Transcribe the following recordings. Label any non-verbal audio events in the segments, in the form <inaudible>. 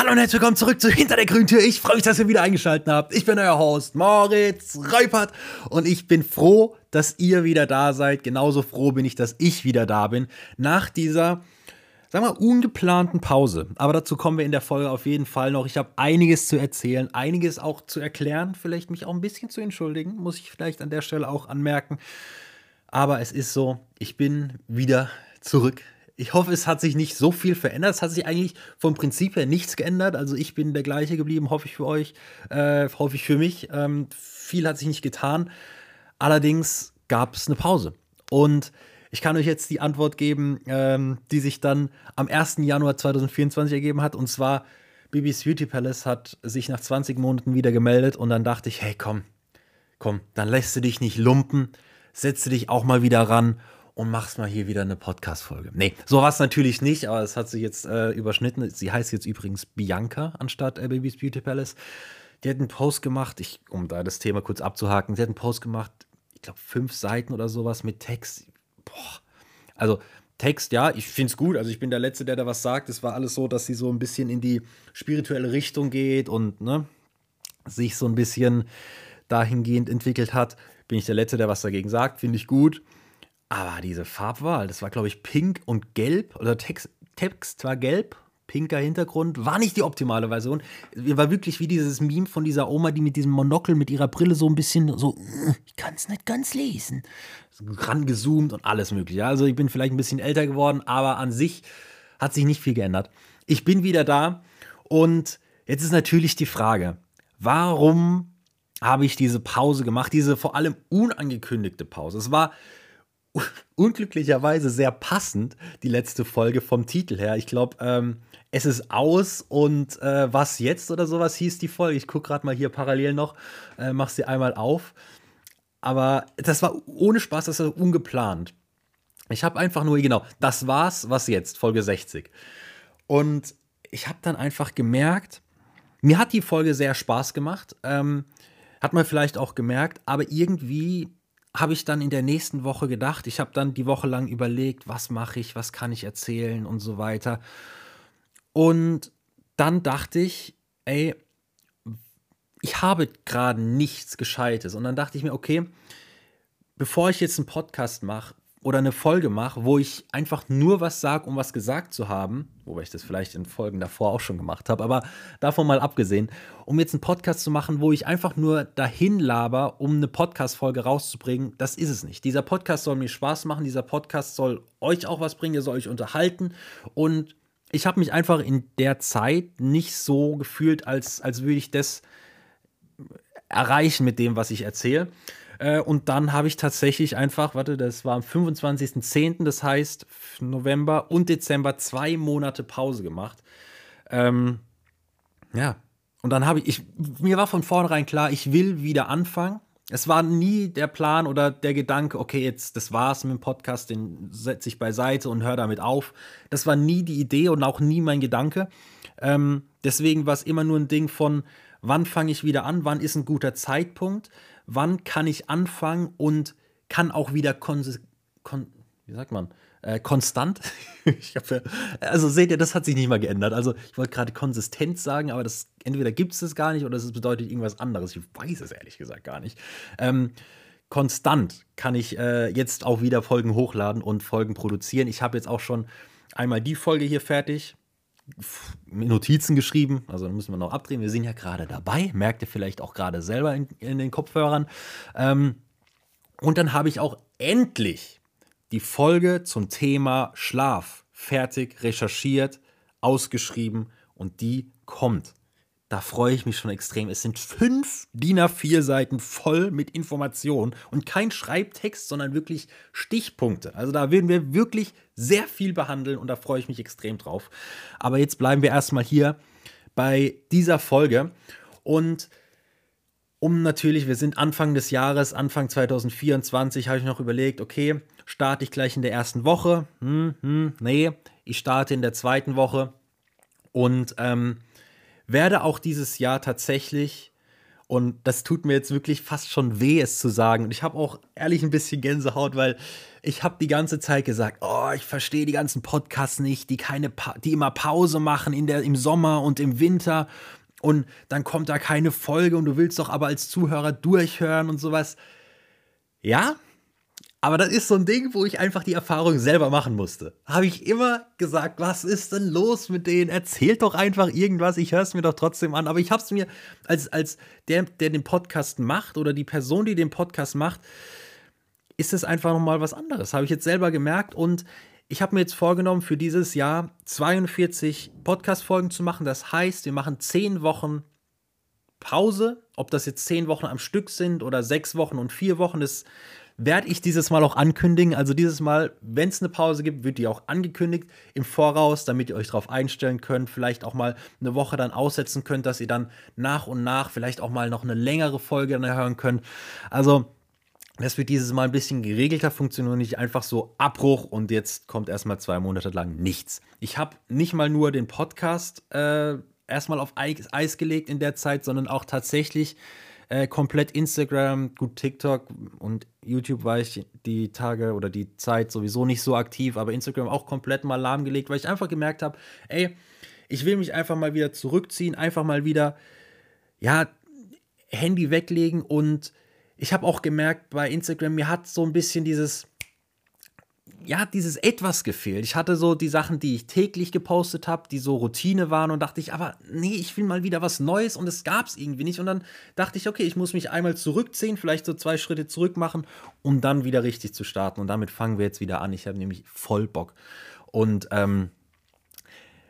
Hallo und herzlich willkommen zurück zu Hinter der grünen Tür. Ich freue mich, dass ihr wieder eingeschaltet habt. Ich bin euer Host Moritz Reupert und ich bin froh, dass ihr wieder da seid. Genauso froh bin ich, dass ich wieder da bin. Nach dieser, sagen wir, ungeplanten Pause. Aber dazu kommen wir in der Folge auf jeden Fall noch. Ich habe einiges zu erzählen, einiges auch zu erklären, vielleicht mich auch ein bisschen zu entschuldigen, muss ich vielleicht an der Stelle auch anmerken. Aber es ist so, ich bin wieder zurück ich hoffe, es hat sich nicht so viel verändert. Es hat sich eigentlich vom Prinzip her nichts geändert. Also ich bin der gleiche geblieben, hoffe ich für euch, äh, hoffe ich für mich. Ähm, viel hat sich nicht getan. Allerdings gab es eine Pause. Und ich kann euch jetzt die Antwort geben, ähm, die sich dann am 1. Januar 2024 ergeben hat. Und zwar, Bibis Beauty Palace hat sich nach 20 Monaten wieder gemeldet. Und dann dachte ich, hey, komm, komm, dann lässt du dich nicht lumpen, setze dich auch mal wieder ran und machst mal hier wieder eine Podcast-Folge. Nee, so war es natürlich nicht, aber es hat sich jetzt äh, überschnitten. Sie heißt jetzt übrigens Bianca anstatt äh, Baby's Beauty Palace. Die hat einen Post gemacht, ich, um da das Thema kurz abzuhaken, sie hat einen Post gemacht, ich glaube fünf Seiten oder sowas mit Text. Boah. Also Text, ja, ich finde es gut. Also ich bin der Letzte, der da was sagt. Es war alles so, dass sie so ein bisschen in die spirituelle Richtung geht und ne, sich so ein bisschen dahingehend entwickelt hat. Bin ich der Letzte, der was dagegen sagt. Finde ich gut. Aber diese Farbwahl, das war, glaube ich, pink und gelb. Oder Text, Text war gelb, pinker Hintergrund. War nicht die optimale Version. War wirklich wie dieses Meme von dieser Oma, die mit diesem Monokel, mit ihrer Brille so ein bisschen so, ich kann es nicht ganz lesen. Rangezoomt und alles mögliche. Also ich bin vielleicht ein bisschen älter geworden, aber an sich hat sich nicht viel geändert. Ich bin wieder da und jetzt ist natürlich die Frage, warum habe ich diese Pause gemacht? Diese vor allem unangekündigte Pause. Es war unglücklicherweise sehr passend, die letzte Folge vom Titel her. Ich glaube, ähm, es ist aus und äh, was jetzt oder sowas hieß die Folge. Ich gucke gerade mal hier parallel noch, äh, mach sie einmal auf. Aber das war ohne Spaß, das war ungeplant. Ich habe einfach nur, genau, das war's, was jetzt, Folge 60. Und ich habe dann einfach gemerkt, mir hat die Folge sehr Spaß gemacht. Ähm, hat man vielleicht auch gemerkt, aber irgendwie habe ich dann in der nächsten Woche gedacht. Ich habe dann die Woche lang überlegt, was mache ich, was kann ich erzählen und so weiter. Und dann dachte ich, ey, ich habe gerade nichts Gescheites. Und dann dachte ich mir, okay, bevor ich jetzt einen Podcast mache, oder eine Folge mache, wo ich einfach nur was sage, um was gesagt zu haben, wobei ich das vielleicht in Folgen davor auch schon gemacht habe, aber davon mal abgesehen, um jetzt einen Podcast zu machen, wo ich einfach nur dahin laber, um eine Podcast-Folge rauszubringen, das ist es nicht. Dieser Podcast soll mir Spaß machen, dieser Podcast soll euch auch was bringen, er soll euch unterhalten und ich habe mich einfach in der Zeit nicht so gefühlt, als, als würde ich das erreichen mit dem, was ich erzähle. Äh, und dann habe ich tatsächlich einfach, warte, das war am 25.10., das heißt November und Dezember zwei Monate Pause gemacht. Ähm, ja, und dann habe ich, ich, mir war von vornherein klar, ich will wieder anfangen. Es war nie der Plan oder der Gedanke, okay, jetzt das war's mit dem Podcast, den setze ich beiseite und höre damit auf. Das war nie die Idee und auch nie mein Gedanke. Ähm, deswegen war es immer nur ein Ding von, wann fange ich wieder an, wann ist ein guter Zeitpunkt wann kann ich anfangen und kann auch wieder kon, kon wie sagt man, äh, konstant. <laughs> hab, also seht ihr, das hat sich nicht mal geändert. Also ich wollte gerade konsistent sagen, aber das entweder gibt es das gar nicht oder es bedeutet irgendwas anderes. Ich weiß es ehrlich gesagt gar nicht. Ähm, konstant kann ich äh, jetzt auch wieder Folgen hochladen und Folgen produzieren. Ich habe jetzt auch schon einmal die Folge hier fertig. Notizen geschrieben, also müssen wir noch abdrehen. Wir sind ja gerade dabei, merkt ihr vielleicht auch gerade selber in, in den Kopfhörern. Ähm, und dann habe ich auch endlich die Folge zum Thema Schlaf fertig recherchiert, ausgeschrieben und die kommt. Da freue ich mich schon extrem. Es sind fünf DIN A4 Seiten voll mit Informationen und kein Schreibtext, sondern wirklich Stichpunkte. Also da werden wir wirklich sehr viel behandeln und da freue ich mich extrem drauf. Aber jetzt bleiben wir erstmal hier bei dieser Folge und um natürlich, wir sind Anfang des Jahres, Anfang 2024, habe ich noch überlegt, okay, starte ich gleich in der ersten Woche? Hm, hm, nee, ich starte in der zweiten Woche und ähm, werde auch dieses Jahr tatsächlich Und das tut mir jetzt wirklich fast schon weh, es zu sagen. Und ich habe auch ehrlich ein bisschen Gänsehaut, weil ich habe die ganze Zeit gesagt, oh, ich verstehe die ganzen Podcasts nicht, die keine, pa die immer Pause machen in der, im Sommer und im Winter. Und dann kommt da keine Folge und du willst doch aber als Zuhörer durchhören und sowas. Ja, aber das ist so ein Ding, wo ich einfach die Erfahrung selber machen musste. Habe ich immer gesagt, was ist denn los mit denen? Erzählt doch einfach irgendwas, ich höre es mir doch trotzdem an. Aber ich habe es mir als, als der, der den Podcast macht oder die Person, die den Podcast macht, ist es einfach nochmal was anderes. Habe ich jetzt selber gemerkt und ich habe mir jetzt vorgenommen, für dieses Jahr 42 Podcast-Folgen zu machen. Das heißt, wir machen 10 Wochen Pause. Ob das jetzt 10 Wochen am Stück sind oder 6 Wochen und 4 Wochen, das werde ich dieses Mal auch ankündigen. Also dieses Mal, wenn es eine Pause gibt, wird die auch angekündigt im Voraus, damit ihr euch darauf einstellen könnt. Vielleicht auch mal eine Woche dann aussetzen könnt, dass ihr dann nach und nach vielleicht auch mal noch eine längere Folge dann hören könnt. Also das wird dieses Mal ein bisschen geregelter funktionieren, nicht einfach so Abbruch und jetzt kommt erstmal zwei Monate lang nichts. Ich habe nicht mal nur den Podcast äh, erstmal auf Eis gelegt in der Zeit, sondern auch tatsächlich äh, komplett Instagram, gut TikTok und YouTube war ich die Tage oder die Zeit sowieso nicht so aktiv, aber Instagram auch komplett mal lahmgelegt, weil ich einfach gemerkt habe, ey, ich will mich einfach mal wieder zurückziehen, einfach mal wieder, ja, Handy weglegen und ich habe auch gemerkt bei Instagram, mir hat so ein bisschen dieses, ja, dieses etwas gefehlt. Ich hatte so die Sachen, die ich täglich gepostet habe, die so Routine waren und dachte ich, aber nee, ich will mal wieder was Neues und es gab es irgendwie nicht. Und dann dachte ich, okay, ich muss mich einmal zurückziehen, vielleicht so zwei Schritte zurück machen, um dann wieder richtig zu starten. Und damit fangen wir jetzt wieder an. Ich habe nämlich voll Bock. Und ähm,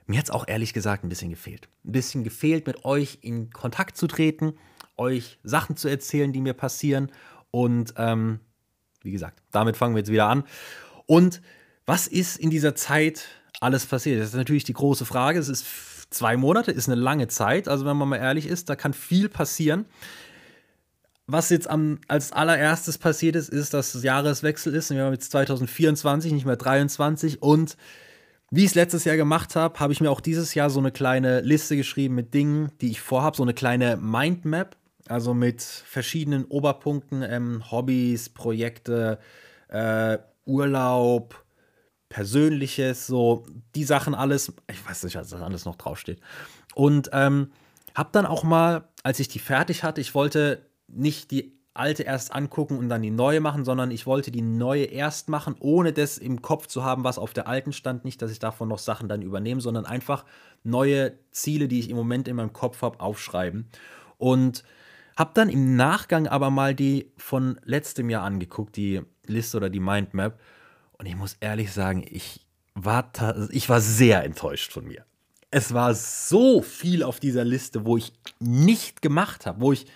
mir hat es auch ehrlich gesagt ein bisschen gefehlt. Ein bisschen gefehlt, mit euch in Kontakt zu treten, euch Sachen zu erzählen, die mir passieren. Und ähm, wie gesagt, damit fangen wir jetzt wieder an. Und was ist in dieser Zeit alles passiert? Das ist natürlich die große Frage. Es ist zwei Monate, ist eine lange Zeit. Also, wenn man mal ehrlich ist, da kann viel passieren. Was jetzt am, als allererstes passiert ist, ist, dass es Jahreswechsel ist. Wir haben jetzt 2024, nicht mehr 23. Und wie ich es letztes Jahr gemacht habe, habe ich mir auch dieses Jahr so eine kleine Liste geschrieben mit Dingen, die ich vorhabe. So eine kleine Mindmap. Also mit verschiedenen Oberpunkten, ähm, Hobbys, Projekte, äh, Urlaub, Persönliches, so die Sachen alles. Ich weiß nicht, was da alles noch draufsteht. Und ähm, habe dann auch mal, als ich die fertig hatte, ich wollte nicht die alte erst angucken und dann die neue machen, sondern ich wollte die neue erst machen, ohne das im Kopf zu haben, was auf der alten stand. Nicht, dass ich davon noch Sachen dann übernehme, sondern einfach neue Ziele, die ich im Moment in meinem Kopf habe, aufschreiben. Und habe dann im Nachgang aber mal die von letztem Jahr angeguckt, die Liste oder die Mindmap. Und ich muss ehrlich sagen, ich war, ich war sehr enttäuscht von mir. Es war so viel auf dieser Liste, wo ich nicht gemacht habe, wo ich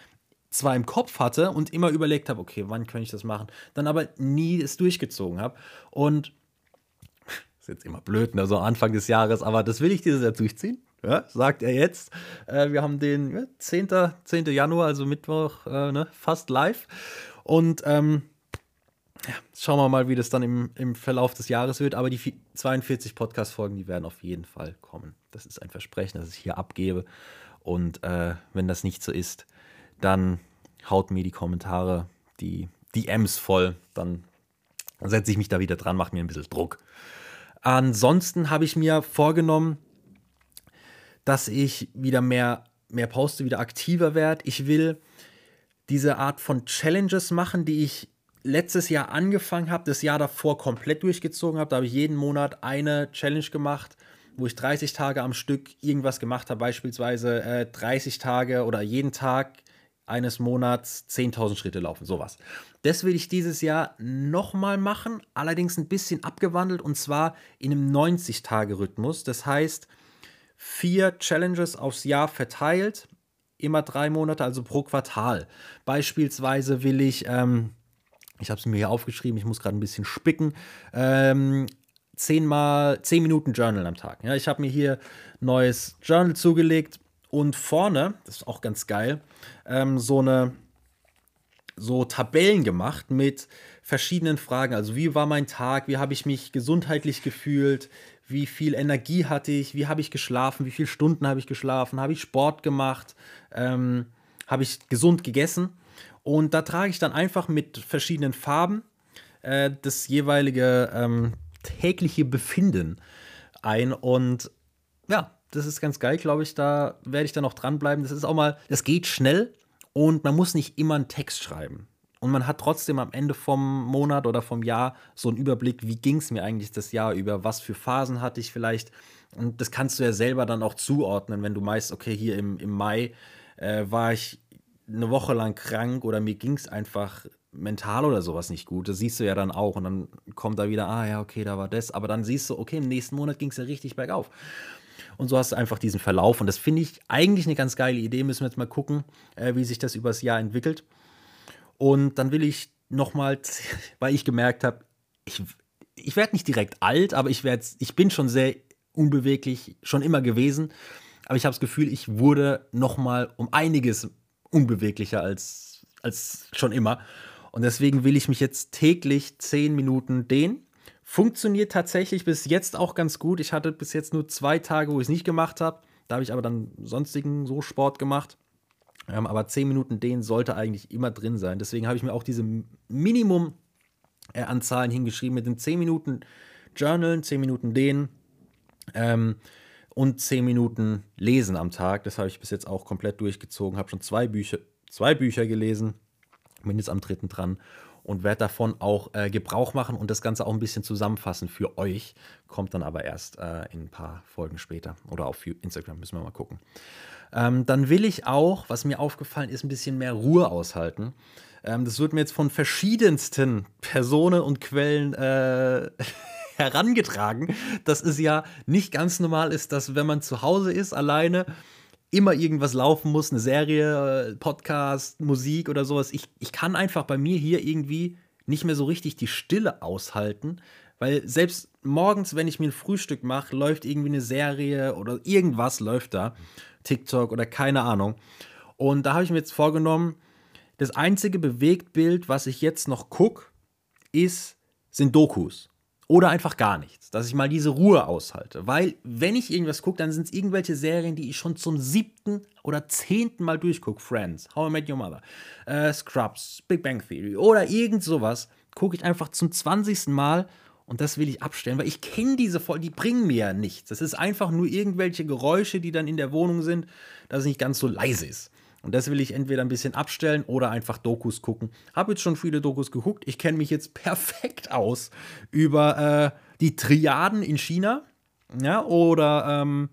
zwar im Kopf hatte und immer überlegt habe, okay, wann könnte ich das machen, dann aber nie es durchgezogen habe. Und <laughs> ist jetzt immer blöd, ne, so Anfang des Jahres, aber das will ich dieses Jahr durchziehen. Ja, sagt er jetzt. Äh, wir haben den ja, 10. 10. Januar, also Mittwoch, äh, ne, fast live. Und ähm, ja, schauen wir mal, wie das dann im, im Verlauf des Jahres wird. Aber die 42 Podcast-Folgen, die werden auf jeden Fall kommen. Das ist ein Versprechen, das ich hier abgebe. Und äh, wenn das nicht so ist, dann haut mir die Kommentare, die DMs voll. Dann setze ich mich da wieder dran, mache mir ein bisschen Druck. Ansonsten habe ich mir vorgenommen, dass ich wieder mehr, mehr poste, wieder aktiver werde. Ich will diese Art von Challenges machen, die ich letztes Jahr angefangen habe, das Jahr davor komplett durchgezogen habe. Da habe ich jeden Monat eine Challenge gemacht, wo ich 30 Tage am Stück irgendwas gemacht habe, beispielsweise äh, 30 Tage oder jeden Tag eines Monats 10.000 Schritte laufen, sowas. Das will ich dieses Jahr nochmal machen, allerdings ein bisschen abgewandelt und zwar in einem 90-Tage-Rhythmus. Das heißt, vier Challenges aufs Jahr verteilt, immer drei Monate, also pro Quartal. Beispielsweise will ich ähm, ich habe es mir hier aufgeschrieben, ich muss gerade ein bisschen spicken. Ähm, zehnmal, zehn Minuten Journal am Tag. Ja, ich habe mir hier neues Journal zugelegt und vorne, das ist auch ganz geil, ähm, so eine so Tabellen gemacht mit verschiedenen Fragen. Also wie war mein Tag, wie habe ich mich gesundheitlich gefühlt, wie viel Energie hatte ich, wie habe ich geschlafen, wie viele Stunden habe ich geschlafen, habe ich Sport gemacht, ähm, habe ich gesund gegessen. Und da trage ich dann einfach mit verschiedenen Farben äh, das jeweilige ähm, tägliche Befinden ein. Und ja, das ist ganz geil, glaube ich. Da werde ich dann noch dranbleiben. Das ist auch mal, das geht schnell und man muss nicht immer einen Text schreiben. Und man hat trotzdem am Ende vom Monat oder vom Jahr so einen Überblick, wie ging es mir eigentlich das Jahr über, was für Phasen hatte ich vielleicht. Und das kannst du ja selber dann auch zuordnen, wenn du meinst, okay, hier im, im Mai äh, war ich eine Woche lang krank oder mir ging es einfach mental oder sowas nicht gut. Das siehst du ja dann auch. Und dann kommt da wieder, ah ja, okay, da war das. Aber dann siehst du, okay, im nächsten Monat ging es ja richtig bergauf. Und so hast du einfach diesen Verlauf. Und das finde ich eigentlich eine ganz geile Idee. Müssen wir jetzt mal gucken, äh, wie sich das übers Jahr entwickelt. Und dann will ich nochmal, <laughs> weil ich gemerkt habe, ich, ich werde nicht direkt alt, aber ich, werd, ich bin schon sehr unbeweglich, schon immer gewesen. Aber ich habe das Gefühl, ich wurde nochmal um einiges unbeweglicher als, als schon immer. Und deswegen will ich mich jetzt täglich zehn Minuten dehnen. Funktioniert tatsächlich bis jetzt auch ganz gut. Ich hatte bis jetzt nur zwei Tage, wo ich es nicht gemacht habe. Da habe ich aber dann sonstigen so Sport gemacht. Ähm, aber 10 Minuten dehnen sollte eigentlich immer drin sein. Deswegen habe ich mir auch diese Minimum äh, an Zahlen hingeschrieben mit den 10 Minuten Journalen, 10 Minuten dehnen ähm, und 10 Minuten lesen am Tag. Das habe ich bis jetzt auch komplett durchgezogen. Habe schon zwei Bücher, zwei Bücher gelesen, bin jetzt am dritten dran und werde davon auch äh, Gebrauch machen und das Ganze auch ein bisschen zusammenfassen für euch. Kommt dann aber erst äh, in ein paar Folgen später oder auf Instagram, müssen wir mal gucken. Ähm, dann will ich auch, was mir aufgefallen ist, ein bisschen mehr Ruhe aushalten. Ähm, das wird mir jetzt von verschiedensten Personen und Quellen äh, <laughs> <laughs> herangetragen, dass es ja nicht ganz normal ist, dass wenn man zu Hause ist, alleine, immer irgendwas laufen muss, eine Serie, äh, Podcast, Musik oder sowas. Ich, ich kann einfach bei mir hier irgendwie nicht mehr so richtig die Stille aushalten, weil selbst morgens, wenn ich mir ein Frühstück mache, läuft irgendwie eine Serie oder irgendwas läuft da. TikTok oder keine Ahnung. Und da habe ich mir jetzt vorgenommen, das einzige Bewegtbild, was ich jetzt noch gucke, ist, sind Dokus. Oder einfach gar nichts. Dass ich mal diese Ruhe aushalte. Weil, wenn ich irgendwas gucke, dann sind es irgendwelche Serien, die ich schon zum siebten oder zehnten Mal durchgucke. Friends, How I Met Your Mother, äh, Scrubs, Big Bang Theory oder irgend sowas. Gucke ich einfach zum zwanzigsten Mal und das will ich abstellen, weil ich kenne diese Folgen, die bringen mir ja nichts. Das ist einfach nur irgendwelche Geräusche, die dann in der Wohnung sind, dass es nicht ganz so leise ist. Und das will ich entweder ein bisschen abstellen oder einfach Dokus gucken. Habe jetzt schon viele Dokus geguckt. Ich kenne mich jetzt <laughs> perfekt aus über äh, die Triaden in China. Ja, oder ähm,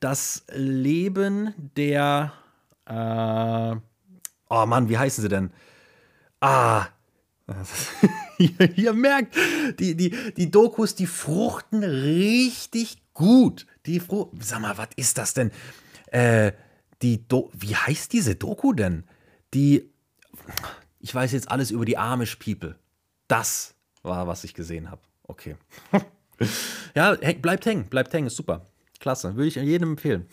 das Leben der. Äh, oh Mann, wie heißen sie denn? Ah. ihr, <laughs> ihr, merkt, die, die, die Dokus, die fruchten richtig gut. Die Fru Sag mal, was ist das denn? Äh, die Do Wie heißt diese Doku denn? Die. Ich weiß jetzt alles über die Amish People. Das war, was ich gesehen habe. Okay. <laughs> ja, bleibt hängen, bleibt hängen, ist super. Klasse, würde ich jedem empfehlen.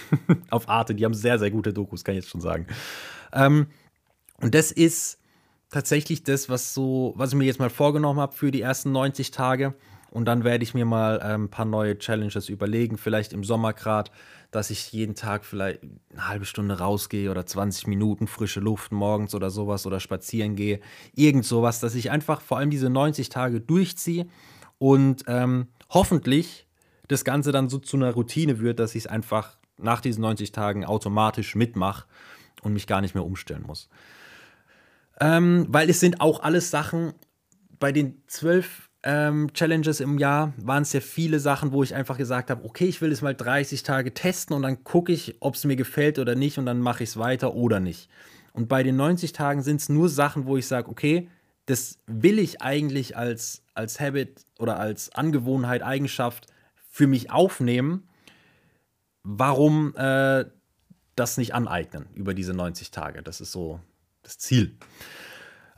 <laughs> Auf Arte, die haben sehr, sehr gute Dokus, kann ich jetzt schon sagen. Ähm, und das ist tatsächlich das, was so, was ich mir jetzt mal vorgenommen habe für die ersten 90 Tage. Und dann werde ich mir mal ähm, ein paar neue Challenges überlegen, vielleicht im Sommer gerade, dass ich jeden Tag vielleicht eine halbe Stunde rausgehe oder 20 Minuten frische Luft morgens oder sowas oder spazieren gehe. Irgend sowas, dass ich einfach vor allem diese 90 Tage durchziehe und ähm, hoffentlich das Ganze dann so zu einer Routine wird, dass ich es einfach nach diesen 90 Tagen automatisch mitmache und mich gar nicht mehr umstellen muss. Ähm, weil es sind auch alles Sachen, bei den zwölf ähm, Challenges im Jahr waren es ja viele Sachen, wo ich einfach gesagt habe, okay, ich will es mal 30 Tage testen und dann gucke ich, ob es mir gefällt oder nicht und dann mache ich es weiter oder nicht. Und bei den 90 Tagen sind es nur Sachen, wo ich sage, okay, das will ich eigentlich als, als Habit oder als Angewohnheit, Eigenschaft für mich aufnehmen. Warum äh, das nicht aneignen über diese 90 Tage? Das ist so das Ziel.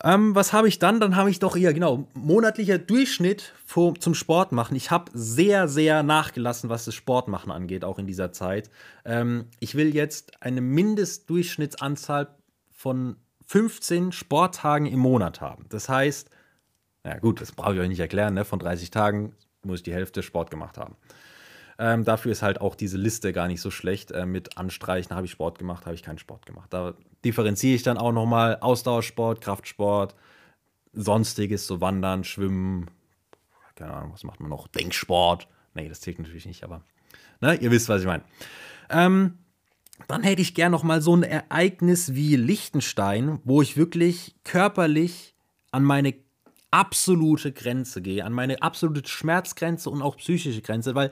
Ähm, was habe ich dann? Dann habe ich doch, ja genau, monatlicher Durchschnitt vor, zum Sport machen. Ich habe sehr, sehr nachgelassen, was das Sportmachen angeht, auch in dieser Zeit. Ähm, ich will jetzt eine Mindestdurchschnittsanzahl von 15 Sporttagen im Monat haben. Das heißt, ja gut, das brauche ich euch nicht erklären, ne? von 30 Tagen muss ich die Hälfte Sport gemacht haben. Ähm, dafür ist halt auch diese Liste gar nicht so schlecht. Äh, mit Anstreichen habe ich Sport gemacht, habe ich keinen Sport gemacht. Da differenziere ich dann auch nochmal Ausdauersport, Kraftsport, sonstiges, so Wandern, Schwimmen, keine Ahnung, was macht man noch? Denksport. Nee, das zählt natürlich nicht, aber ne, ihr wisst, was ich meine. Ähm, dann hätte ich gern noch mal so ein Ereignis wie Liechtenstein, wo ich wirklich körperlich an meine absolute Grenze gehe, an meine absolute Schmerzgrenze und auch psychische Grenze, weil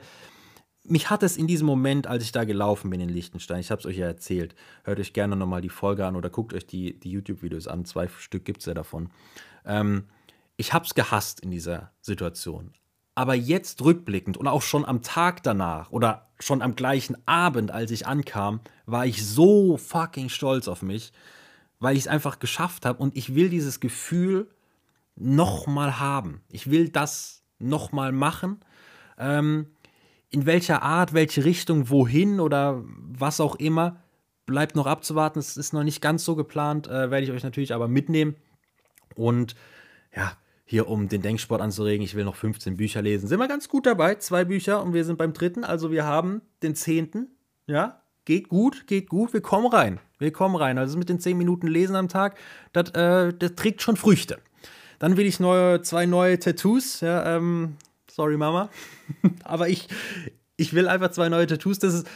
mich hat es in diesem Moment, als ich da gelaufen bin in Liechtenstein, ich habe es euch ja erzählt, hört euch gerne nochmal die Folge an oder guckt euch die, die YouTube-Videos an, zwei Stück gibt es ja davon. Ähm, ich habe es gehasst in dieser Situation. Aber jetzt rückblickend und auch schon am Tag danach oder schon am gleichen Abend, als ich ankam, war ich so fucking stolz auf mich, weil ich es einfach geschafft habe und ich will dieses Gefühl nochmal haben. Ich will das nochmal machen. Ähm, in welcher Art, welche Richtung, wohin oder was auch immer, bleibt noch abzuwarten. Es ist noch nicht ganz so geplant, äh, werde ich euch natürlich aber mitnehmen. Und ja, hier um den Denksport anzuregen, ich will noch 15 Bücher lesen. Sind wir ganz gut dabei, zwei Bücher und wir sind beim dritten. Also wir haben den zehnten. Ja, geht gut, geht gut. Wir kommen rein. Wir kommen rein. Also mit den 10 Minuten Lesen am Tag, das, äh, trägt schon Früchte. Dann will ich neue, zwei neue Tattoos. Ja, ähm, sorry Mama. <laughs> Aber ich, ich will einfach zwei neue Tattoos. Das ist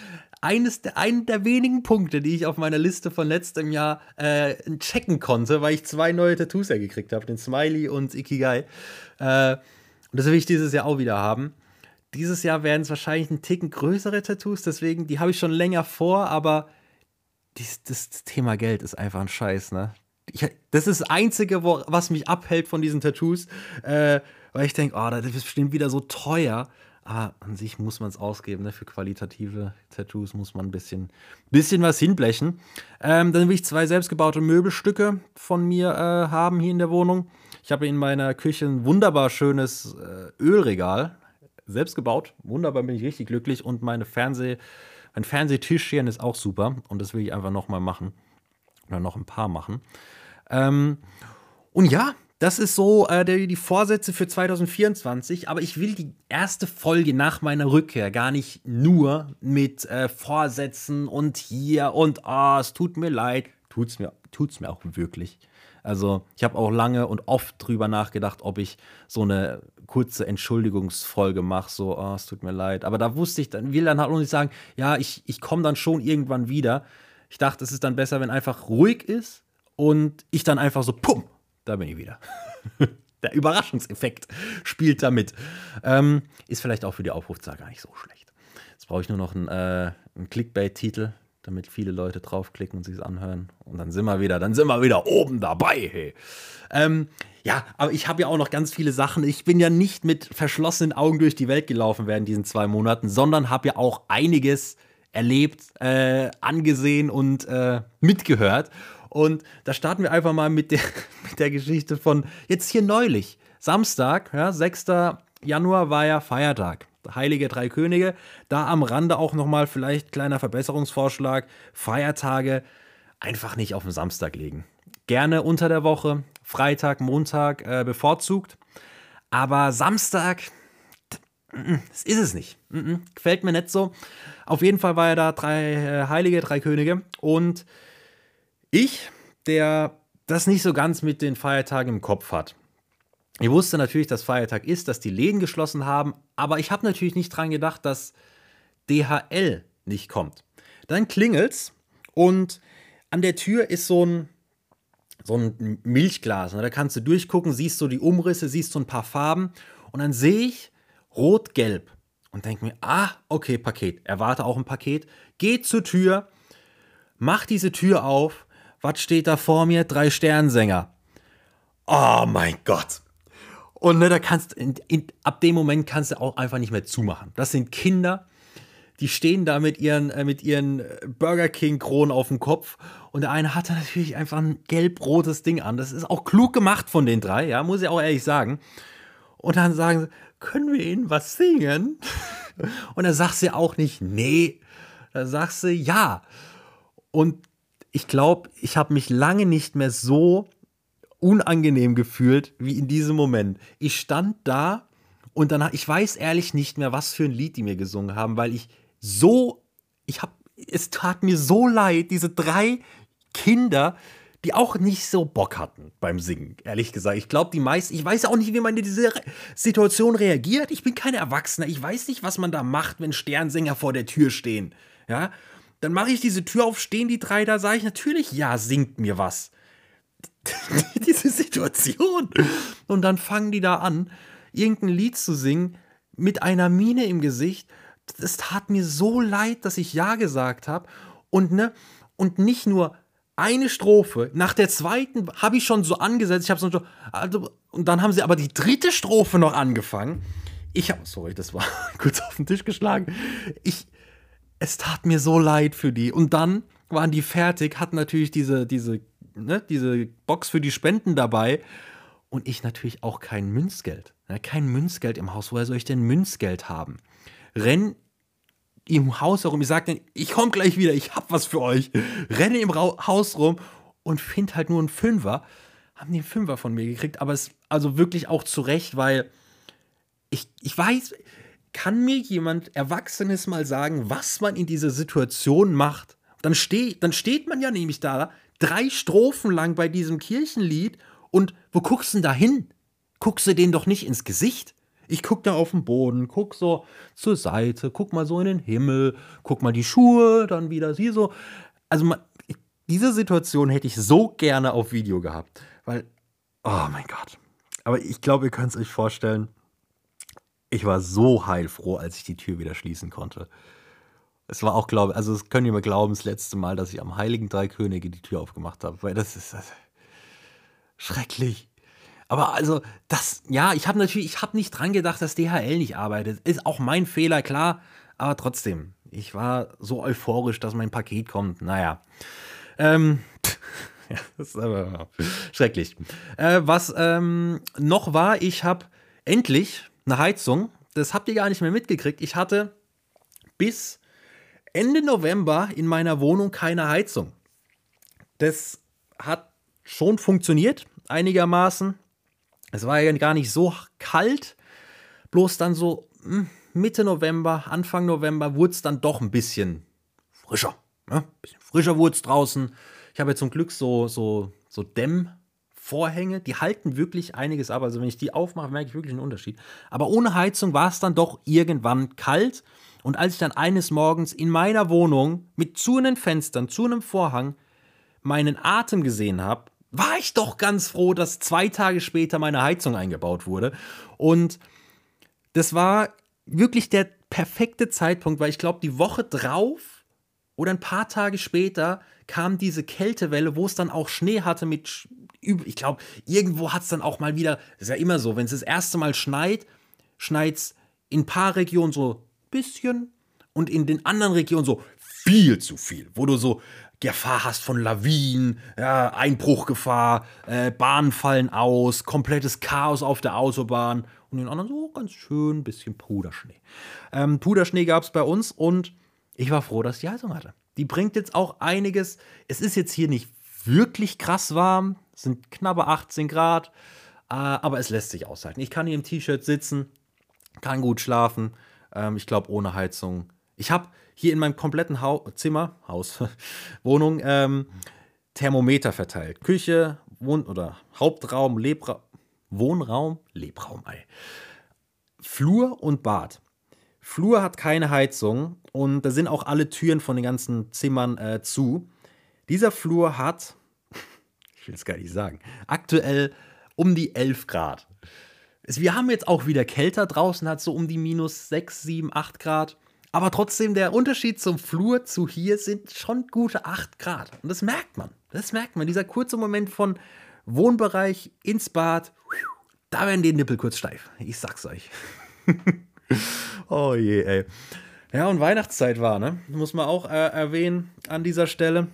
eines der, einen der wenigen Punkte, die ich auf meiner Liste von letztem Jahr äh, checken konnte, weil ich zwei neue Tattoos ja gekriegt habe, den Smiley und Ikigai. Äh, und das will ich dieses Jahr auch wieder haben. Dieses Jahr werden es wahrscheinlich ein Ticken größere Tattoos, deswegen, die habe ich schon länger vor, aber dies, das Thema Geld ist einfach ein Scheiß, ne? Ich, das ist das Einzige, wo, was mich abhält von diesen Tattoos, äh, weil ich denke, oh, das ist bestimmt wieder so teuer. Aber an sich muss man es ausgeben, ne? für qualitative Tattoos muss man ein bisschen, bisschen was hinblechen. Ähm, dann will ich zwei selbstgebaute Möbelstücke von mir äh, haben hier in der Wohnung. Ich habe in meiner Küche ein wunderbar schönes äh, Ölregal, selbst gebaut. Wunderbar, bin ich richtig glücklich. Und meine Fernseh, mein Fernsehtischchen ist auch super. Und das will ich einfach nochmal machen. Oder noch ein paar machen. Ähm, und ja, das ist so äh, die, die Vorsätze für 2024. Aber ich will die erste Folge nach meiner Rückkehr gar nicht nur mit äh, Vorsätzen und hier und ah, oh, es tut mir leid. Tut's mir, tut's mir auch wirklich. Also, ich habe auch lange und oft drüber nachgedacht, ob ich so eine kurze Entschuldigungsfolge mache, so, oh, es tut mir leid. Aber da wusste ich, dann will dann halt auch nicht sagen, ja, ich, ich komme dann schon irgendwann wieder. Ich dachte, es ist dann besser, wenn einfach ruhig ist und ich dann einfach so, pum, da bin ich wieder. <laughs> Der Überraschungseffekt spielt damit. Ähm, ist vielleicht auch für die Aufrufzahl gar nicht so schlecht. Jetzt brauche ich nur noch einen, äh, einen Clickbait-Titel, damit viele Leute draufklicken und sich es anhören. Und dann sind wir wieder, dann sind wir wieder oben dabei. Hey. Ähm, ja, aber ich habe ja auch noch ganz viele Sachen. Ich bin ja nicht mit verschlossenen Augen durch die Welt gelaufen während diesen zwei Monaten, sondern habe ja auch einiges erlebt, äh, angesehen und äh, mitgehört. Und da starten wir einfach mal mit der, <laughs> mit der Geschichte von jetzt hier neulich. Samstag, ja, 6. Januar war ja Feiertag. Heilige Drei Könige. Da am Rande auch nochmal vielleicht kleiner Verbesserungsvorschlag. Feiertage einfach nicht auf den Samstag legen. Gerne unter der Woche, Freitag, Montag äh, bevorzugt. Aber Samstag, das ist es nicht. Gefällt mir nicht so. Auf jeden Fall war ja da drei äh, Heilige, drei Könige. Und ich, der das nicht so ganz mit den Feiertagen im Kopf hat. Ich wusste natürlich, dass Feiertag ist, dass die Läden geschlossen haben, aber ich habe natürlich nicht dran gedacht, dass DHL nicht kommt. Dann klingelt's und an der Tür ist so ein, so ein Milchglas. Da kannst du durchgucken, siehst du die Umrisse, siehst du ein paar Farben und dann sehe ich rot-gelb und denke mir, ah, okay, Paket. Erwarte auch ein Paket. Geh zur Tür, mach diese Tür auf was steht da vor mir? Drei Sternsänger. Oh mein Gott. Und ne, da kannst in, in, ab dem Moment kannst du auch einfach nicht mehr zumachen. Das sind Kinder, die stehen da mit ihren, äh, mit ihren Burger King-Kronen auf dem Kopf. Und der eine hatte natürlich einfach ein gelb-rotes Ding an. Das ist auch klug gemacht von den drei, ja, muss ich auch ehrlich sagen. Und dann sagen sie, können wir ihnen was singen? <laughs> Und dann sagst du auch nicht, nee. Da sagst du ja. Und ich glaube, ich habe mich lange nicht mehr so unangenehm gefühlt wie in diesem Moment. Ich stand da Und dann, ich weiß ehrlich nicht mehr, was für ein Lied die mir gesungen haben, weil ich so, ich habe, es tat mir so leid, diese drei Kinder, die auch nicht so Bock hatten beim Singen, ehrlich gesagt. Ich glaube, die meisten, ich weiß auch nicht, wie man in diese Situation reagiert. Ich bin kein Erwachsener. Ich weiß nicht, was man da macht, wenn Sternsänger vor der Tür stehen. Ja, dann mache ich diese Tür auf, stehen die drei da, sage ich natürlich, ja, singt mir was. <laughs> diese Situation. Und dann fangen die da an, irgendein Lied zu singen mit einer Miene im Gesicht. Es tat mir so leid, dass ich Ja gesagt habe. Und, ne, und nicht nur eine Strophe, nach der zweiten habe ich schon so angesetzt, ich habe so, also, und dann haben sie aber die dritte Strophe noch angefangen. Ich habe, sorry, das war <laughs> kurz auf den Tisch geschlagen. Ich, es tat mir so leid für die. Und dann waren die fertig, hatten natürlich diese, diese, ne, diese Box für die Spenden dabei. Und ich natürlich auch kein Münzgeld. Ne, kein Münzgeld im Haus. Woher soll ich denn Münzgeld haben? Renn im Haus herum. Ich sage dann, ich komme gleich wieder, ich hab was für euch. Renne im Ra Haus rum und finde halt nur einen Fünfer. Haben den Fünfer von mir gekriegt, aber es also wirklich auch zurecht, weil ich, ich weiß, kann mir jemand Erwachsenes mal sagen, was man in dieser Situation macht? Dann, steh, dann steht man ja nämlich da, drei Strophen lang bei diesem Kirchenlied und wo guckst du denn da hin? Guckst du den doch nicht ins Gesicht? Ich guck da auf den Boden, guck so zur Seite, guck mal so in den Himmel, guck mal die Schuhe, dann wieder hier so. Also man, diese Situation hätte ich so gerne auf Video gehabt, weil, oh mein Gott. Aber ich glaube, ihr könnt es euch vorstellen, ich war so heilfroh, als ich die Tür wieder schließen konnte. Es war auch, glaube also das könnt ihr mir glauben, das letzte Mal, dass ich am Heiligen Drei Könige die Tür aufgemacht habe, weil das ist das schrecklich. Aber also, das, ja, ich habe natürlich, ich habe nicht dran gedacht, dass DHL nicht arbeitet. Ist auch mein Fehler, klar. Aber trotzdem, ich war so euphorisch, dass mein Paket kommt. Naja. Ähm, <laughs> ja, das ist aber schrecklich. Äh, was ähm, noch war, ich habe endlich eine Heizung. Das habt ihr gar nicht mehr mitgekriegt. Ich hatte bis Ende November in meiner Wohnung keine Heizung. Das hat schon funktioniert, einigermaßen. Es war ja gar nicht so kalt, bloß dann so hm, Mitte November, Anfang November wurde es dann doch ein bisschen frischer. Ne? Ein bisschen frischer wurde es draußen. Ich habe ja zum Glück so, so, so Dämmvorhänge, die halten wirklich einiges ab. Also wenn ich die aufmache, merke ich wirklich einen Unterschied. Aber ohne Heizung war es dann doch irgendwann kalt. Und als ich dann eines Morgens in meiner Wohnung mit zu einem Fenstern, zu einem Vorhang meinen Atem gesehen habe, war ich doch ganz froh, dass zwei Tage später meine Heizung eingebaut wurde. Und das war wirklich der perfekte Zeitpunkt, weil ich glaube, die Woche drauf oder ein paar Tage später kam diese Kältewelle, wo es dann auch Schnee hatte mit, ich glaube, irgendwo hat es dann auch mal wieder, das ist ja immer so, wenn es das erste Mal schneit, schneit es in ein paar Regionen so ein bisschen und in den anderen Regionen so viel zu viel, wo du so Gefahr hast von Lawinen, ja, Einbruchgefahr, äh, Bahnen fallen aus, komplettes Chaos auf der Autobahn und den anderen so ganz schön ein bisschen Puderschnee. Ähm, Puderschnee gab es bei uns und ich war froh, dass ich die Heizung hatte. Die bringt jetzt auch einiges. Es ist jetzt hier nicht wirklich krass warm, es sind knappe 18 Grad, äh, aber es lässt sich aushalten. Ich kann hier im T-Shirt sitzen, kann gut schlafen. Ähm, ich glaube, ohne Heizung. Ich habe hier in meinem kompletten Hau Zimmer, Haus, <laughs> Wohnung, ähm, Thermometer verteilt. Küche, Wohn- oder Hauptraum, Lebra Wohnraum, Lebraum. Flur und Bad. Flur hat keine Heizung und da sind auch alle Türen von den ganzen Zimmern äh, zu. Dieser Flur hat, <laughs> ich will es gar nicht sagen, aktuell um die 11 Grad. Wir haben jetzt auch wieder kälter draußen, hat so um die minus 6, 7, 8 Grad. Aber trotzdem, der Unterschied zum Flur zu hier sind schon gute 8 Grad. Und das merkt man. Das merkt man. Dieser kurze Moment von Wohnbereich ins Bad, da werden die Nippel kurz steif. Ich sag's euch. <laughs> <laughs> oh je, ey. Ja, und Weihnachtszeit war, ne? Muss man auch äh, erwähnen an dieser Stelle.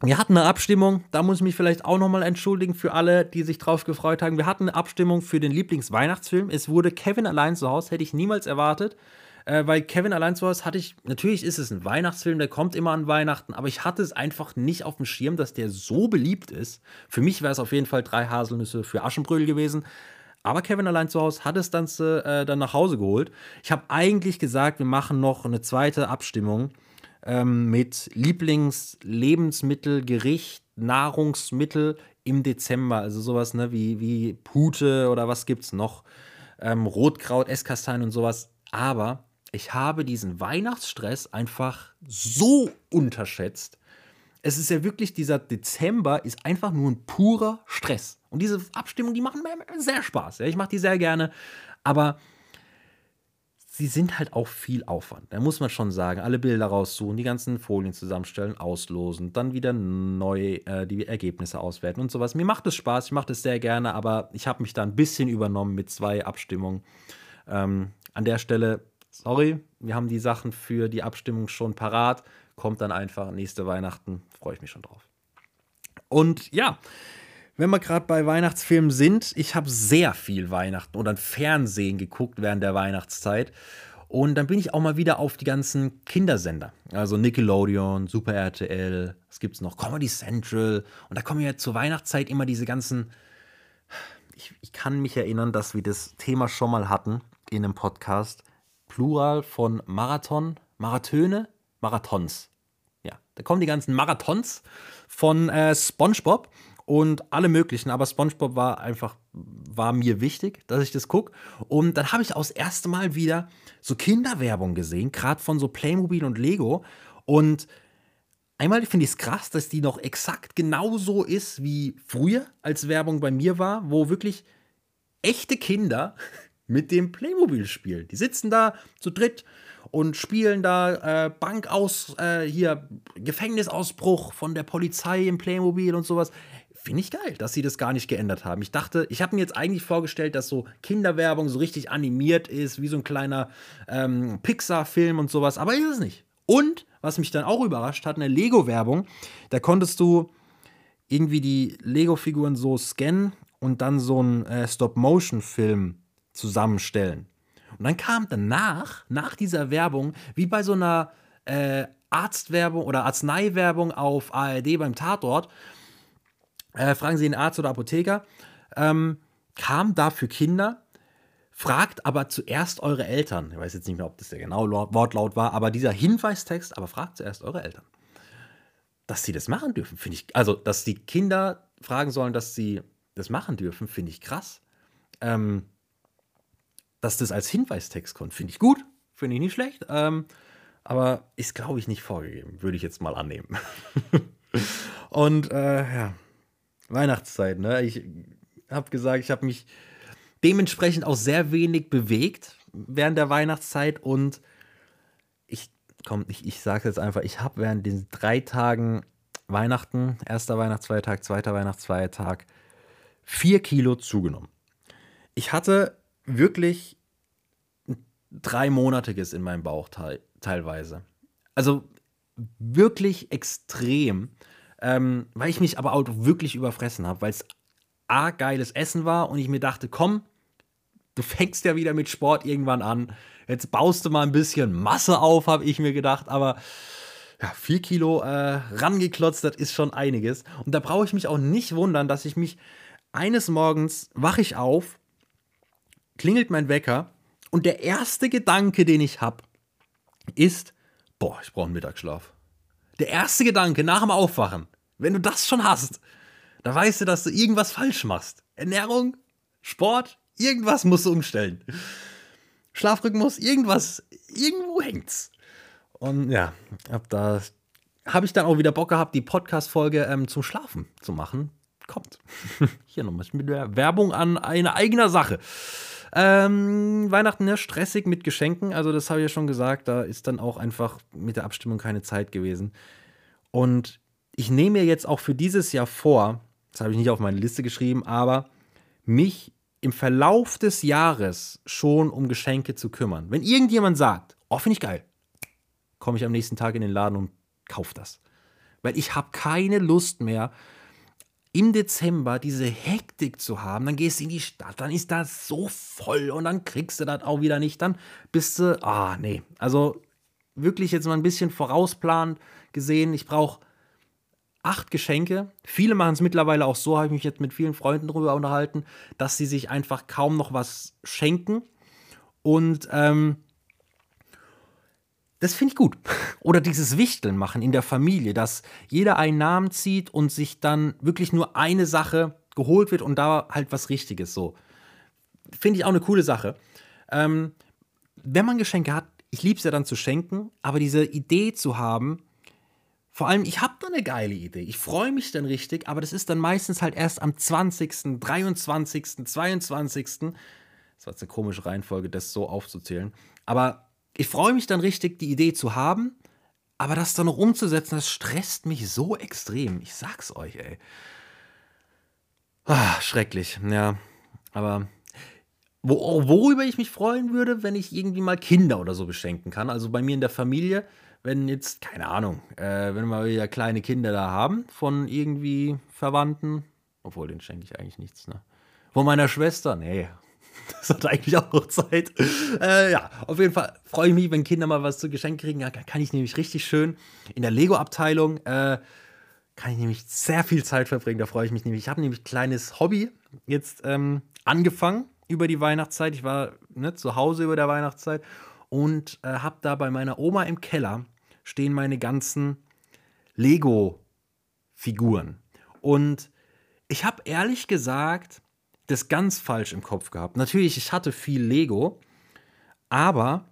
Wir hatten eine Abstimmung, da muss ich mich vielleicht auch nochmal entschuldigen für alle, die sich drauf gefreut haben. Wir hatten eine Abstimmung für den Lieblingsweihnachtsfilm. Es wurde Kevin allein zu Hause, hätte ich niemals erwartet äh, weil Kevin allein zu Hause hatte ich, natürlich ist es ein Weihnachtsfilm, der kommt immer an Weihnachten, aber ich hatte es einfach nicht auf dem Schirm, dass der so beliebt ist. Für mich wäre es auf jeden Fall drei Haselnüsse für Aschenbrödel gewesen. Aber Kevin allein zu Hause hat es dann, äh, dann nach Hause geholt. Ich habe eigentlich gesagt, wir machen noch eine zweite Abstimmung ähm, mit Lieblingslebensmittel, Gericht, Nahrungsmittel im Dezember. Also sowas ne, wie, wie Pute oder was gibt es noch? Ähm, Rotkraut, Esskastanien und sowas. Aber ich habe diesen Weihnachtsstress einfach so unterschätzt. Es ist ja wirklich, dieser Dezember ist einfach nur ein purer Stress. Und diese Abstimmungen, die machen mir sehr Spaß. Ja? Ich mache die sehr gerne. Aber sie sind halt auch viel Aufwand. Da muss man schon sagen. Alle Bilder raussuchen, die ganzen Folien zusammenstellen, auslosen, dann wieder neu äh, die Ergebnisse auswerten und sowas. Mir macht es Spaß, ich mache das sehr gerne, aber ich habe mich da ein bisschen übernommen mit zwei Abstimmungen. Ähm, an der Stelle, sorry, wir haben die Sachen für die Abstimmung schon parat. Kommt dann einfach nächste Weihnachten, freue ich mich schon drauf. Und ja, wenn wir gerade bei Weihnachtsfilmen sind, ich habe sehr viel Weihnachten oder Fernsehen geguckt während der Weihnachtszeit. Und dann bin ich auch mal wieder auf die ganzen Kindersender. Also Nickelodeon, Super RTL, was gibt es noch? Comedy Central. Und da kommen ja zur Weihnachtszeit immer diese ganzen. Ich, ich kann mich erinnern, dass wir das Thema schon mal hatten in einem Podcast. Plural von Marathon, Marathöne, Marathons. Ja, da kommen die ganzen Marathons von äh, SpongeBob und alle möglichen, aber SpongeBob war einfach, war mir wichtig, dass ich das gucke. Und dann habe ich auch das erste Mal wieder so Kinderwerbung gesehen, gerade von so Playmobil und Lego. Und einmal finde ich es krass, dass die noch exakt genauso ist wie früher, als Werbung bei mir war, wo wirklich echte Kinder <laughs> mit dem Playmobil spielen. Die sitzen da zu dritt und spielen da äh, Bank aus, äh, hier Gefängnisausbruch von der Polizei im Playmobil und sowas. Finde ich geil, dass sie das gar nicht geändert haben. Ich dachte, ich habe mir jetzt eigentlich vorgestellt, dass so Kinderwerbung so richtig animiert ist, wie so ein kleiner ähm, Pixar-Film und sowas, aber ist es nicht. Und, was mich dann auch überrascht hat, eine Lego-Werbung, da konntest du irgendwie die Lego-Figuren so scannen und dann so einen äh, Stop-Motion-Film zusammenstellen. Und dann kam danach, nach dieser Werbung, wie bei so einer äh, Arztwerbung oder Arzneiwerbung auf ARD beim Tatort, äh, fragen Sie den Arzt oder Apotheker, ähm, kam da für Kinder, fragt aber zuerst eure Eltern. Ich weiß jetzt nicht mehr, ob das der genaue Wortlaut war, aber dieser Hinweistext, aber fragt zuerst eure Eltern. Dass sie das machen dürfen, finde ich, also, dass die Kinder fragen sollen, dass sie das machen dürfen, finde ich krass. Ähm, dass das als Hinweistext kommt, finde ich gut, finde ich nicht schlecht. Ähm, aber ist, glaube ich, nicht vorgegeben, würde ich jetzt mal annehmen. <laughs> Und äh, ja, Weihnachtszeit, ne? Ich habe gesagt, ich habe mich dementsprechend auch sehr wenig bewegt während der Weihnachtszeit und ich, komm, ich, ich sage jetzt einfach, ich habe während diesen drei Tagen Weihnachten, erster Weihnachtsfeiertag, zweiter Weihnachtsfeiertag, vier Kilo zugenommen. Ich hatte wirklich dreimonatiges in meinem Bauch te teilweise. Also wirklich extrem ähm, weil ich mich aber auch wirklich überfressen habe, weil es A, geiles Essen war und ich mir dachte, komm, du fängst ja wieder mit Sport irgendwann an. Jetzt baust du mal ein bisschen Masse auf, habe ich mir gedacht, aber ja, vier Kilo äh, rangeklotzt, das ist schon einiges. Und da brauche ich mich auch nicht wundern, dass ich mich eines Morgens wache ich auf, klingelt mein Wecker und der erste Gedanke, den ich habe, ist, boah, ich brauche einen Mittagsschlaf. Der erste Gedanke nach dem Aufwachen, wenn du das schon hast, da weißt du, dass du irgendwas falsch machst. Ernährung, Sport, irgendwas musst du umstellen. Schlafrhythmus, irgendwas, irgendwo hängt's. Und ja, ab da habe ich dann auch wieder Bock gehabt, die Podcast-Folge ähm, zum Schlafen zu machen. Kommt. <laughs> Hier nochmal mit der Werbung an eine eigene Sache. Ähm, Weihnachten, ja, stressig mit Geschenken. Also, das habe ich ja schon gesagt. Da ist dann auch einfach mit der Abstimmung keine Zeit gewesen. Und ich nehme mir jetzt auch für dieses Jahr vor, das habe ich nicht auf meine Liste geschrieben, aber mich im Verlauf des Jahres schon um Geschenke zu kümmern. Wenn irgendjemand sagt, oh, finde ich geil, komme ich am nächsten Tag in den Laden und kaufe das. Weil ich habe keine Lust mehr, im Dezember diese Hektik zu haben, dann gehst du in die Stadt, dann ist das so voll und dann kriegst du das auch wieder nicht, dann bist du, ah, nee. Also wirklich jetzt mal ein bisschen vorausplanen gesehen, ich brauche acht Geschenke. Viele machen es mittlerweile auch so, habe ich mich jetzt mit vielen Freunden darüber unterhalten, dass sie sich einfach kaum noch was schenken. Und ähm, das finde ich gut. Oder dieses Wichteln machen in der Familie, dass jeder einen Namen zieht und sich dann wirklich nur eine Sache geholt wird und da halt was Richtiges so. Finde ich auch eine coole Sache. Ähm, wenn man Geschenke hat, ich liebe es ja dann zu schenken, aber diese Idee zu haben, vor allem, ich habe da eine geile Idee. Ich freue mich dann richtig, aber das ist dann meistens halt erst am 20., 23., 22. Das war jetzt eine komische Reihenfolge, das so aufzuzählen. Aber ich freue mich dann richtig, die Idee zu haben, aber das dann noch umzusetzen, das stresst mich so extrem. Ich sag's euch, ey. Ah, schrecklich, ja. Aber wo, worüber ich mich freuen würde, wenn ich irgendwie mal Kinder oder so beschenken kann. Also bei mir in der Familie, wenn jetzt, keine Ahnung, äh, wenn wir wieder kleine Kinder da haben von irgendwie Verwandten, obwohl den schenke ich eigentlich nichts, ne? Von meiner Schwester, nee, <laughs> das hat eigentlich auch noch Zeit. Äh, ja, auf jeden Fall freue ich mich, wenn Kinder mal was zu Geschenk kriegen. Da kann ich nämlich richtig schön in der Lego-Abteilung, äh, kann ich nämlich sehr viel Zeit verbringen. Da freue ich mich nämlich. Ich habe nämlich ein kleines Hobby jetzt ähm, angefangen über die Weihnachtszeit. Ich war ne, zu Hause über der Weihnachtszeit und äh, habe da bei meiner Oma im Keller stehen meine ganzen Lego-Figuren. Und ich habe ehrlich gesagt das ganz falsch im Kopf gehabt. Natürlich, ich hatte viel Lego, aber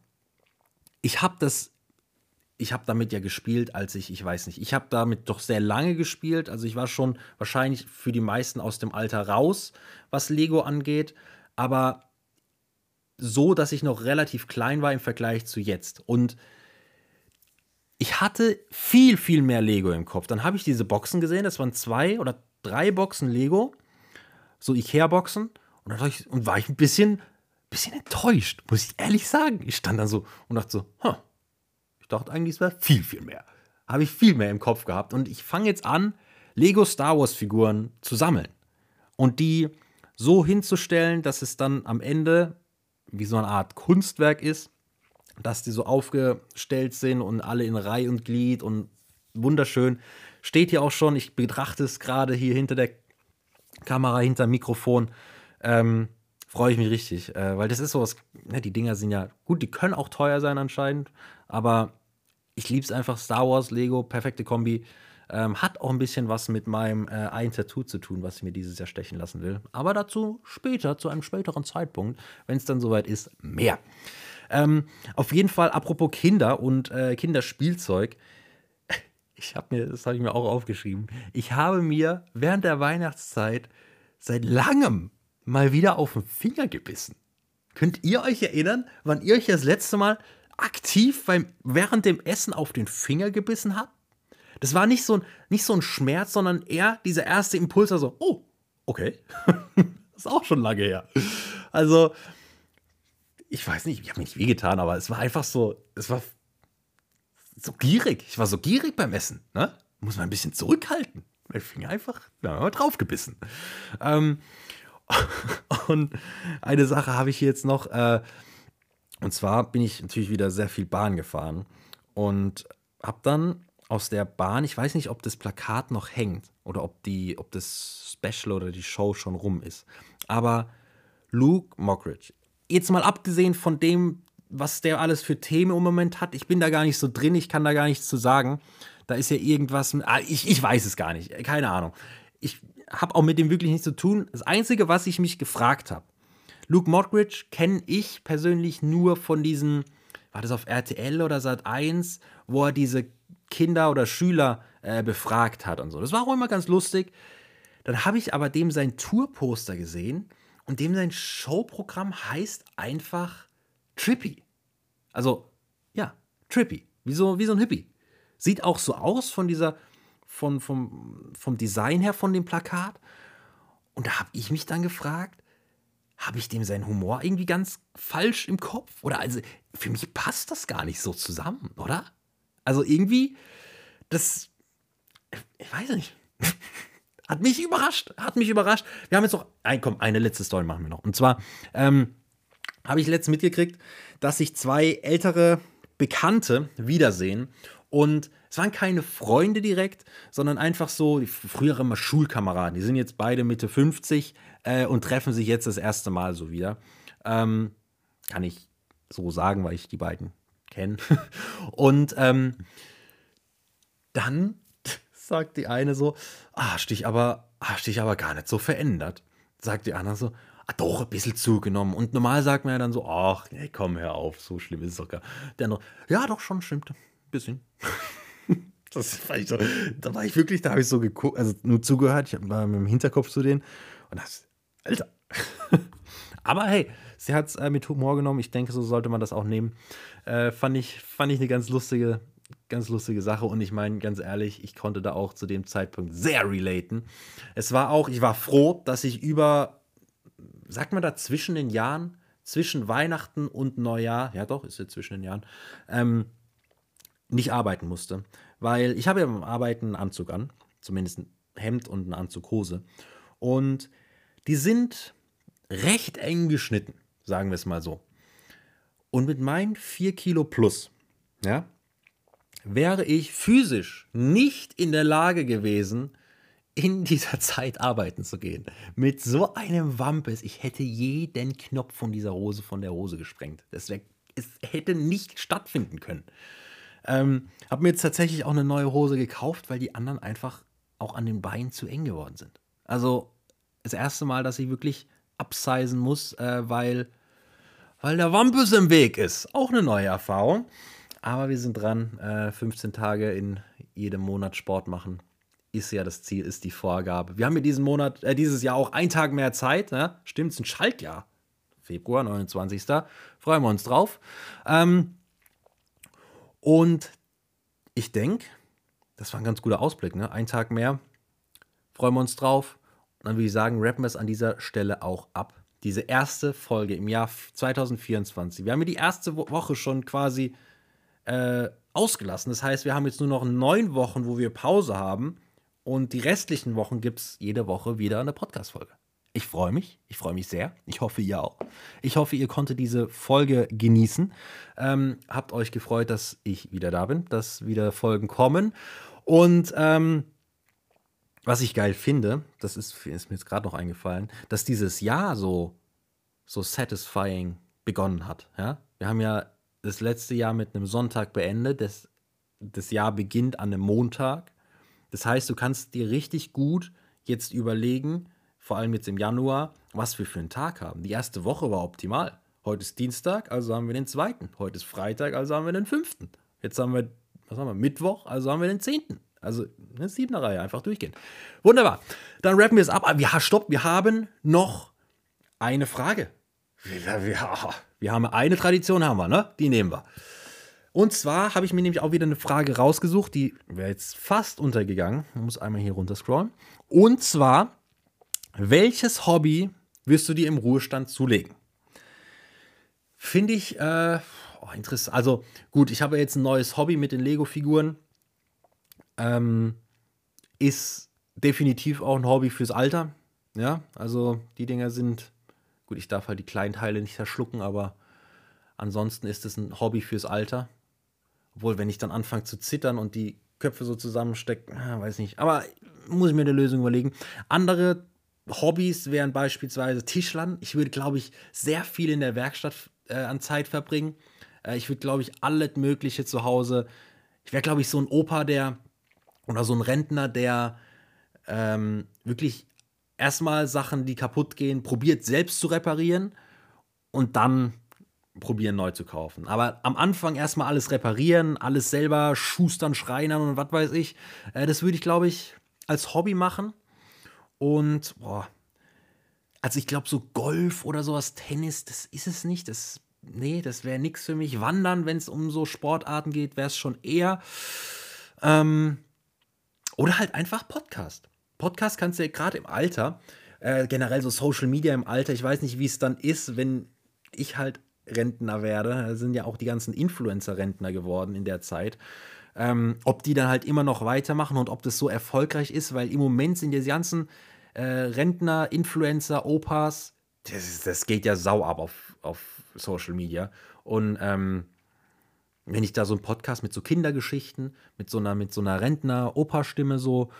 ich habe das, ich habe damit ja gespielt, als ich, ich weiß nicht, ich habe damit doch sehr lange gespielt. Also ich war schon wahrscheinlich für die meisten aus dem Alter raus, was Lego angeht aber so, dass ich noch relativ klein war im Vergleich zu jetzt. Und ich hatte viel, viel mehr Lego im Kopf. Dann habe ich diese Boxen gesehen, das waren zwei oder drei Boxen Lego, so Ikea-Boxen. Und dann ich, und war ich ein bisschen, bisschen enttäuscht, muss ich ehrlich sagen. Ich stand dann so und dachte so, huh, ich dachte eigentlich, es wäre viel, viel mehr. Habe ich viel mehr im Kopf gehabt. Und ich fange jetzt an, Lego Star Wars-Figuren zu sammeln. Und die so hinzustellen, dass es dann am Ende wie so eine Art Kunstwerk ist, dass die so aufgestellt sind und alle in Reihe und Glied und wunderschön. Steht hier auch schon, ich betrachte es gerade hier hinter der Kamera, hinter Mikrofon. Ähm, Freue ich mich richtig, äh, weil das ist sowas, ne, die Dinger sind ja gut, die können auch teuer sein anscheinend, aber ich liebe es einfach. Star Wars, Lego, perfekte Kombi. Ähm, hat auch ein bisschen was mit meinem äh, ein Tattoo zu tun, was ich mir dieses Jahr stechen lassen will. Aber dazu später, zu einem späteren Zeitpunkt, wenn es dann soweit ist, mehr. Ähm, auf jeden Fall, apropos Kinder und äh, Kinderspielzeug. Ich habe mir, das habe ich mir auch aufgeschrieben. Ich habe mir während der Weihnachtszeit seit langem mal wieder auf den Finger gebissen. Könnt ihr euch erinnern, wann ihr euch das letzte Mal aktiv beim, während dem Essen auf den Finger gebissen habt? Das war nicht so, ein, nicht so ein Schmerz, sondern eher dieser erste Impuls, also, oh, okay. <laughs> das ist auch schon lange her. Also, ich weiß nicht, ich habe mir nicht wehgetan, aber es war einfach so, es war so gierig. Ich war so gierig beim Essen. Ne? Muss man ein bisschen zurückhalten. Mein Finger einfach, mal draufgebissen. Ähm, <laughs> und eine Sache habe ich jetzt noch. Äh, und zwar bin ich natürlich wieder sehr viel Bahn gefahren und habe dann aus der Bahn. Ich weiß nicht, ob das Plakat noch hängt oder ob, die, ob das Special oder die Show schon rum ist. Aber Luke Mockridge, jetzt mal abgesehen von dem, was der alles für Themen im Moment hat, ich bin da gar nicht so drin, ich kann da gar nichts zu sagen. Da ist ja irgendwas, ah, ich, ich weiß es gar nicht, keine Ahnung. Ich habe auch mit dem wirklich nichts zu tun. Das Einzige, was ich mich gefragt habe, Luke Mockridge kenne ich persönlich nur von diesen, war das auf RTL oder Sat 1, wo er diese Kinder oder Schüler äh, befragt hat und so. Das war auch immer ganz lustig. Dann habe ich aber dem sein Tourposter gesehen und dem sein Showprogramm heißt einfach Trippy. Also, ja, Trippy. Wie so, wie so ein Hippie. Sieht auch so aus von dieser, von, vom, vom Design her von dem Plakat. Und da habe ich mich dann gefragt, habe ich dem seinen Humor irgendwie ganz falsch im Kopf? Oder also, für mich passt das gar nicht so zusammen, oder? Also irgendwie, das, ich weiß nicht. <laughs> hat mich überrascht, hat mich überrascht. Wir haben jetzt noch, ein, komm, eine letzte Story machen wir noch. Und zwar ähm, habe ich letztens mitgekriegt, dass sich zwei ältere Bekannte wiedersehen und Es waren keine Freunde direkt, sondern einfach so, die früher immer Schulkameraden. Die sind jetzt beide Mitte 50 äh, und treffen sich jetzt das erste Mal so wieder. Ähm, kann ich so sagen, weil ich die beiden kenne. <laughs> und ähm, dann <laughs> sagt die eine so, ah, dich aber, hast dich aber gar nicht so verändert. Sagt die andere so, ah, doch, ein bisschen zugenommen. Und normal sagt man ja dann so, ach, nee, komm, hör auf, so schlimm ist es doch gar Der andere, ja, doch, schon, stimmt, ein bisschen. <laughs> das war ich so, da war ich wirklich, da habe ich so geguckt, also nur zugehört, ich war mit dem Hinterkopf zu denen und das, Alter. <laughs> Aber hey, sie hat es äh, mit Humor genommen. Ich denke, so sollte man das auch nehmen. Äh, fand, ich, fand ich eine ganz lustige, ganz lustige Sache. Und ich meine, ganz ehrlich, ich konnte da auch zu dem Zeitpunkt sehr relaten. Es war auch, ich war froh, dass ich über, sagt man da, zwischen den Jahren, zwischen Weihnachten und Neujahr, ja doch, ist ja zwischen den Jahren, ähm, nicht arbeiten musste. Weil ich habe ja beim Arbeiten einen Anzug an, zumindest ein Hemd und eine Anzughose. Und die sind recht eng geschnitten, sagen wir es mal so. Und mit meinen 4 Kilo plus, ja, wäre ich physisch nicht in der Lage gewesen, in dieser Zeit arbeiten zu gehen. Mit so einem Wampes, ich hätte jeden Knopf von dieser Hose von der Hose gesprengt. Das wär, es hätte nicht stattfinden können. Ähm, habe mir jetzt tatsächlich auch eine neue Hose gekauft, weil die anderen einfach auch an den Beinen zu eng geworden sind. Also das erste Mal, dass ich wirklich upsizen muss, äh, weil, weil der Wampus im Weg ist. Auch eine neue Erfahrung. Aber wir sind dran. Äh, 15 Tage in jedem Monat Sport machen. Ist ja das Ziel, ist die Vorgabe. Wir haben ja diesen Monat, äh, dieses Jahr auch einen Tag mehr Zeit. Ne? Stimmt, es ist ein Schaltjahr. Februar, 29. Freuen wir uns drauf. Ähm, und ich denke, das war ein ganz guter Ausblick. Ne? Ein Tag mehr. Freuen wir uns drauf dann würde ich sagen, rappen wir es an dieser Stelle auch ab. Diese erste Folge im Jahr 2024. Wir haben ja die erste Woche schon quasi äh, ausgelassen. Das heißt, wir haben jetzt nur noch neun Wochen, wo wir Pause haben. Und die restlichen Wochen gibt es jede Woche wieder eine Podcast-Folge. Ich freue mich, ich freue mich sehr. Ich hoffe, ihr auch. Ich hoffe, ihr konntet diese Folge genießen. Ähm, habt euch gefreut, dass ich wieder da bin, dass wieder Folgen kommen. Und ähm, was ich geil finde, das ist, ist mir jetzt gerade noch eingefallen, dass dieses Jahr so, so satisfying begonnen hat. Ja? Wir haben ja das letzte Jahr mit einem Sonntag beendet. Das, das Jahr beginnt an einem Montag. Das heißt, du kannst dir richtig gut jetzt überlegen, vor allem jetzt im Januar, was wir für einen Tag haben. Die erste Woche war optimal. Heute ist Dienstag, also haben wir den zweiten. Heute ist Freitag, also haben wir den fünften. Jetzt haben wir, was haben wir, Mittwoch, also haben wir den zehnten. Also eine siebener Reihe, einfach durchgehen. Wunderbar. Dann rappen wir es ab. Ja, stopp, wir haben noch eine Frage. <laughs> Wir haben eine Tradition, haben wir, ne? Die nehmen wir. Und zwar habe ich mir nämlich auch wieder eine Frage rausgesucht, die wäre jetzt fast untergegangen. Ich muss einmal hier runter scrollen. Und zwar, welches Hobby wirst du dir im Ruhestand zulegen? Finde ich äh, oh, interessant. Also gut, ich habe jetzt ein neues Hobby mit den Lego-Figuren. Ähm, ist definitiv auch ein Hobby fürs Alter. Ja, also die Dinger sind, gut, ich darf halt die kleinen Teile nicht verschlucken, aber ansonsten ist es ein Hobby fürs Alter. Obwohl, wenn ich dann anfange zu zittern und die Köpfe so zusammenstecken, ah, weiß nicht. Aber muss ich mir eine Lösung überlegen. Andere Hobbys wären beispielsweise Tischlern. Ich würde, glaube ich, sehr viel in der Werkstatt äh, an Zeit verbringen. Äh, ich würde, glaube ich, alles Mögliche zu Hause. Ich wäre, glaube ich, so ein Opa, der oder so ein Rentner, der ähm, wirklich erstmal Sachen, die kaputt gehen, probiert selbst zu reparieren und dann probieren neu zu kaufen. Aber am Anfang erstmal alles reparieren, alles selber schustern, schreinern und was weiß ich. Äh, das würde ich, glaube ich, als Hobby machen. Und, boah, also ich glaube, so Golf oder sowas, Tennis, das ist es nicht. Das, nee, das wäre nichts für mich. Wandern, wenn es um so Sportarten geht, wäre es schon eher. Ähm, oder halt einfach Podcast. Podcast kannst du ja gerade im Alter, äh, generell so Social Media im Alter, ich weiß nicht, wie es dann ist, wenn ich halt Rentner werde. Sind ja auch die ganzen Influencer-Rentner geworden in der Zeit. Ähm, ob die dann halt immer noch weitermachen und ob das so erfolgreich ist, weil im Moment sind die ganzen äh, Rentner, Influencer, Opas, das, das, geht ja sau ab auf, auf Social Media. Und ähm, wenn ich da so einen Podcast mit so Kindergeschichten, mit so einer, mit so einer Rentner-Opa-Stimme so,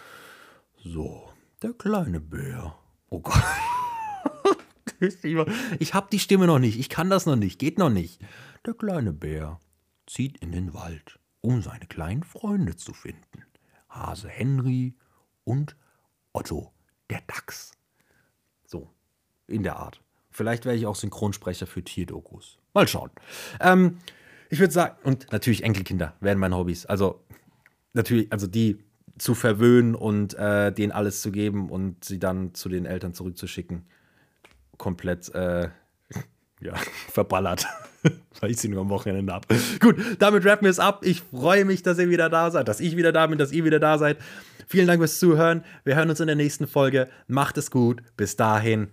so, der kleine Bär. Oh Gott. Ich habe die Stimme noch nicht, ich kann das noch nicht, geht noch nicht. Der kleine Bär zieht in den Wald, um seine kleinen Freunde zu finden. Hase Henry und Otto der Dachs. So, in der Art. Vielleicht werde ich auch Synchronsprecher für Tierdokus. Mal schauen. Ähm, ich würde sagen, und natürlich Enkelkinder werden meine Hobbys. Also natürlich, also die zu verwöhnen und äh, denen alles zu geben und sie dann zu den Eltern zurückzuschicken. Komplett, äh, <laughs> ja, verballert. <laughs> Weil ich sie nur am Wochenende habe. Gut, damit rappen wir es ab. Ich freue mich, dass ihr wieder da seid, dass ich wieder da bin, dass ihr wieder da seid. Vielen Dank fürs Zuhören. Wir hören uns in der nächsten Folge. Macht es gut. Bis dahin.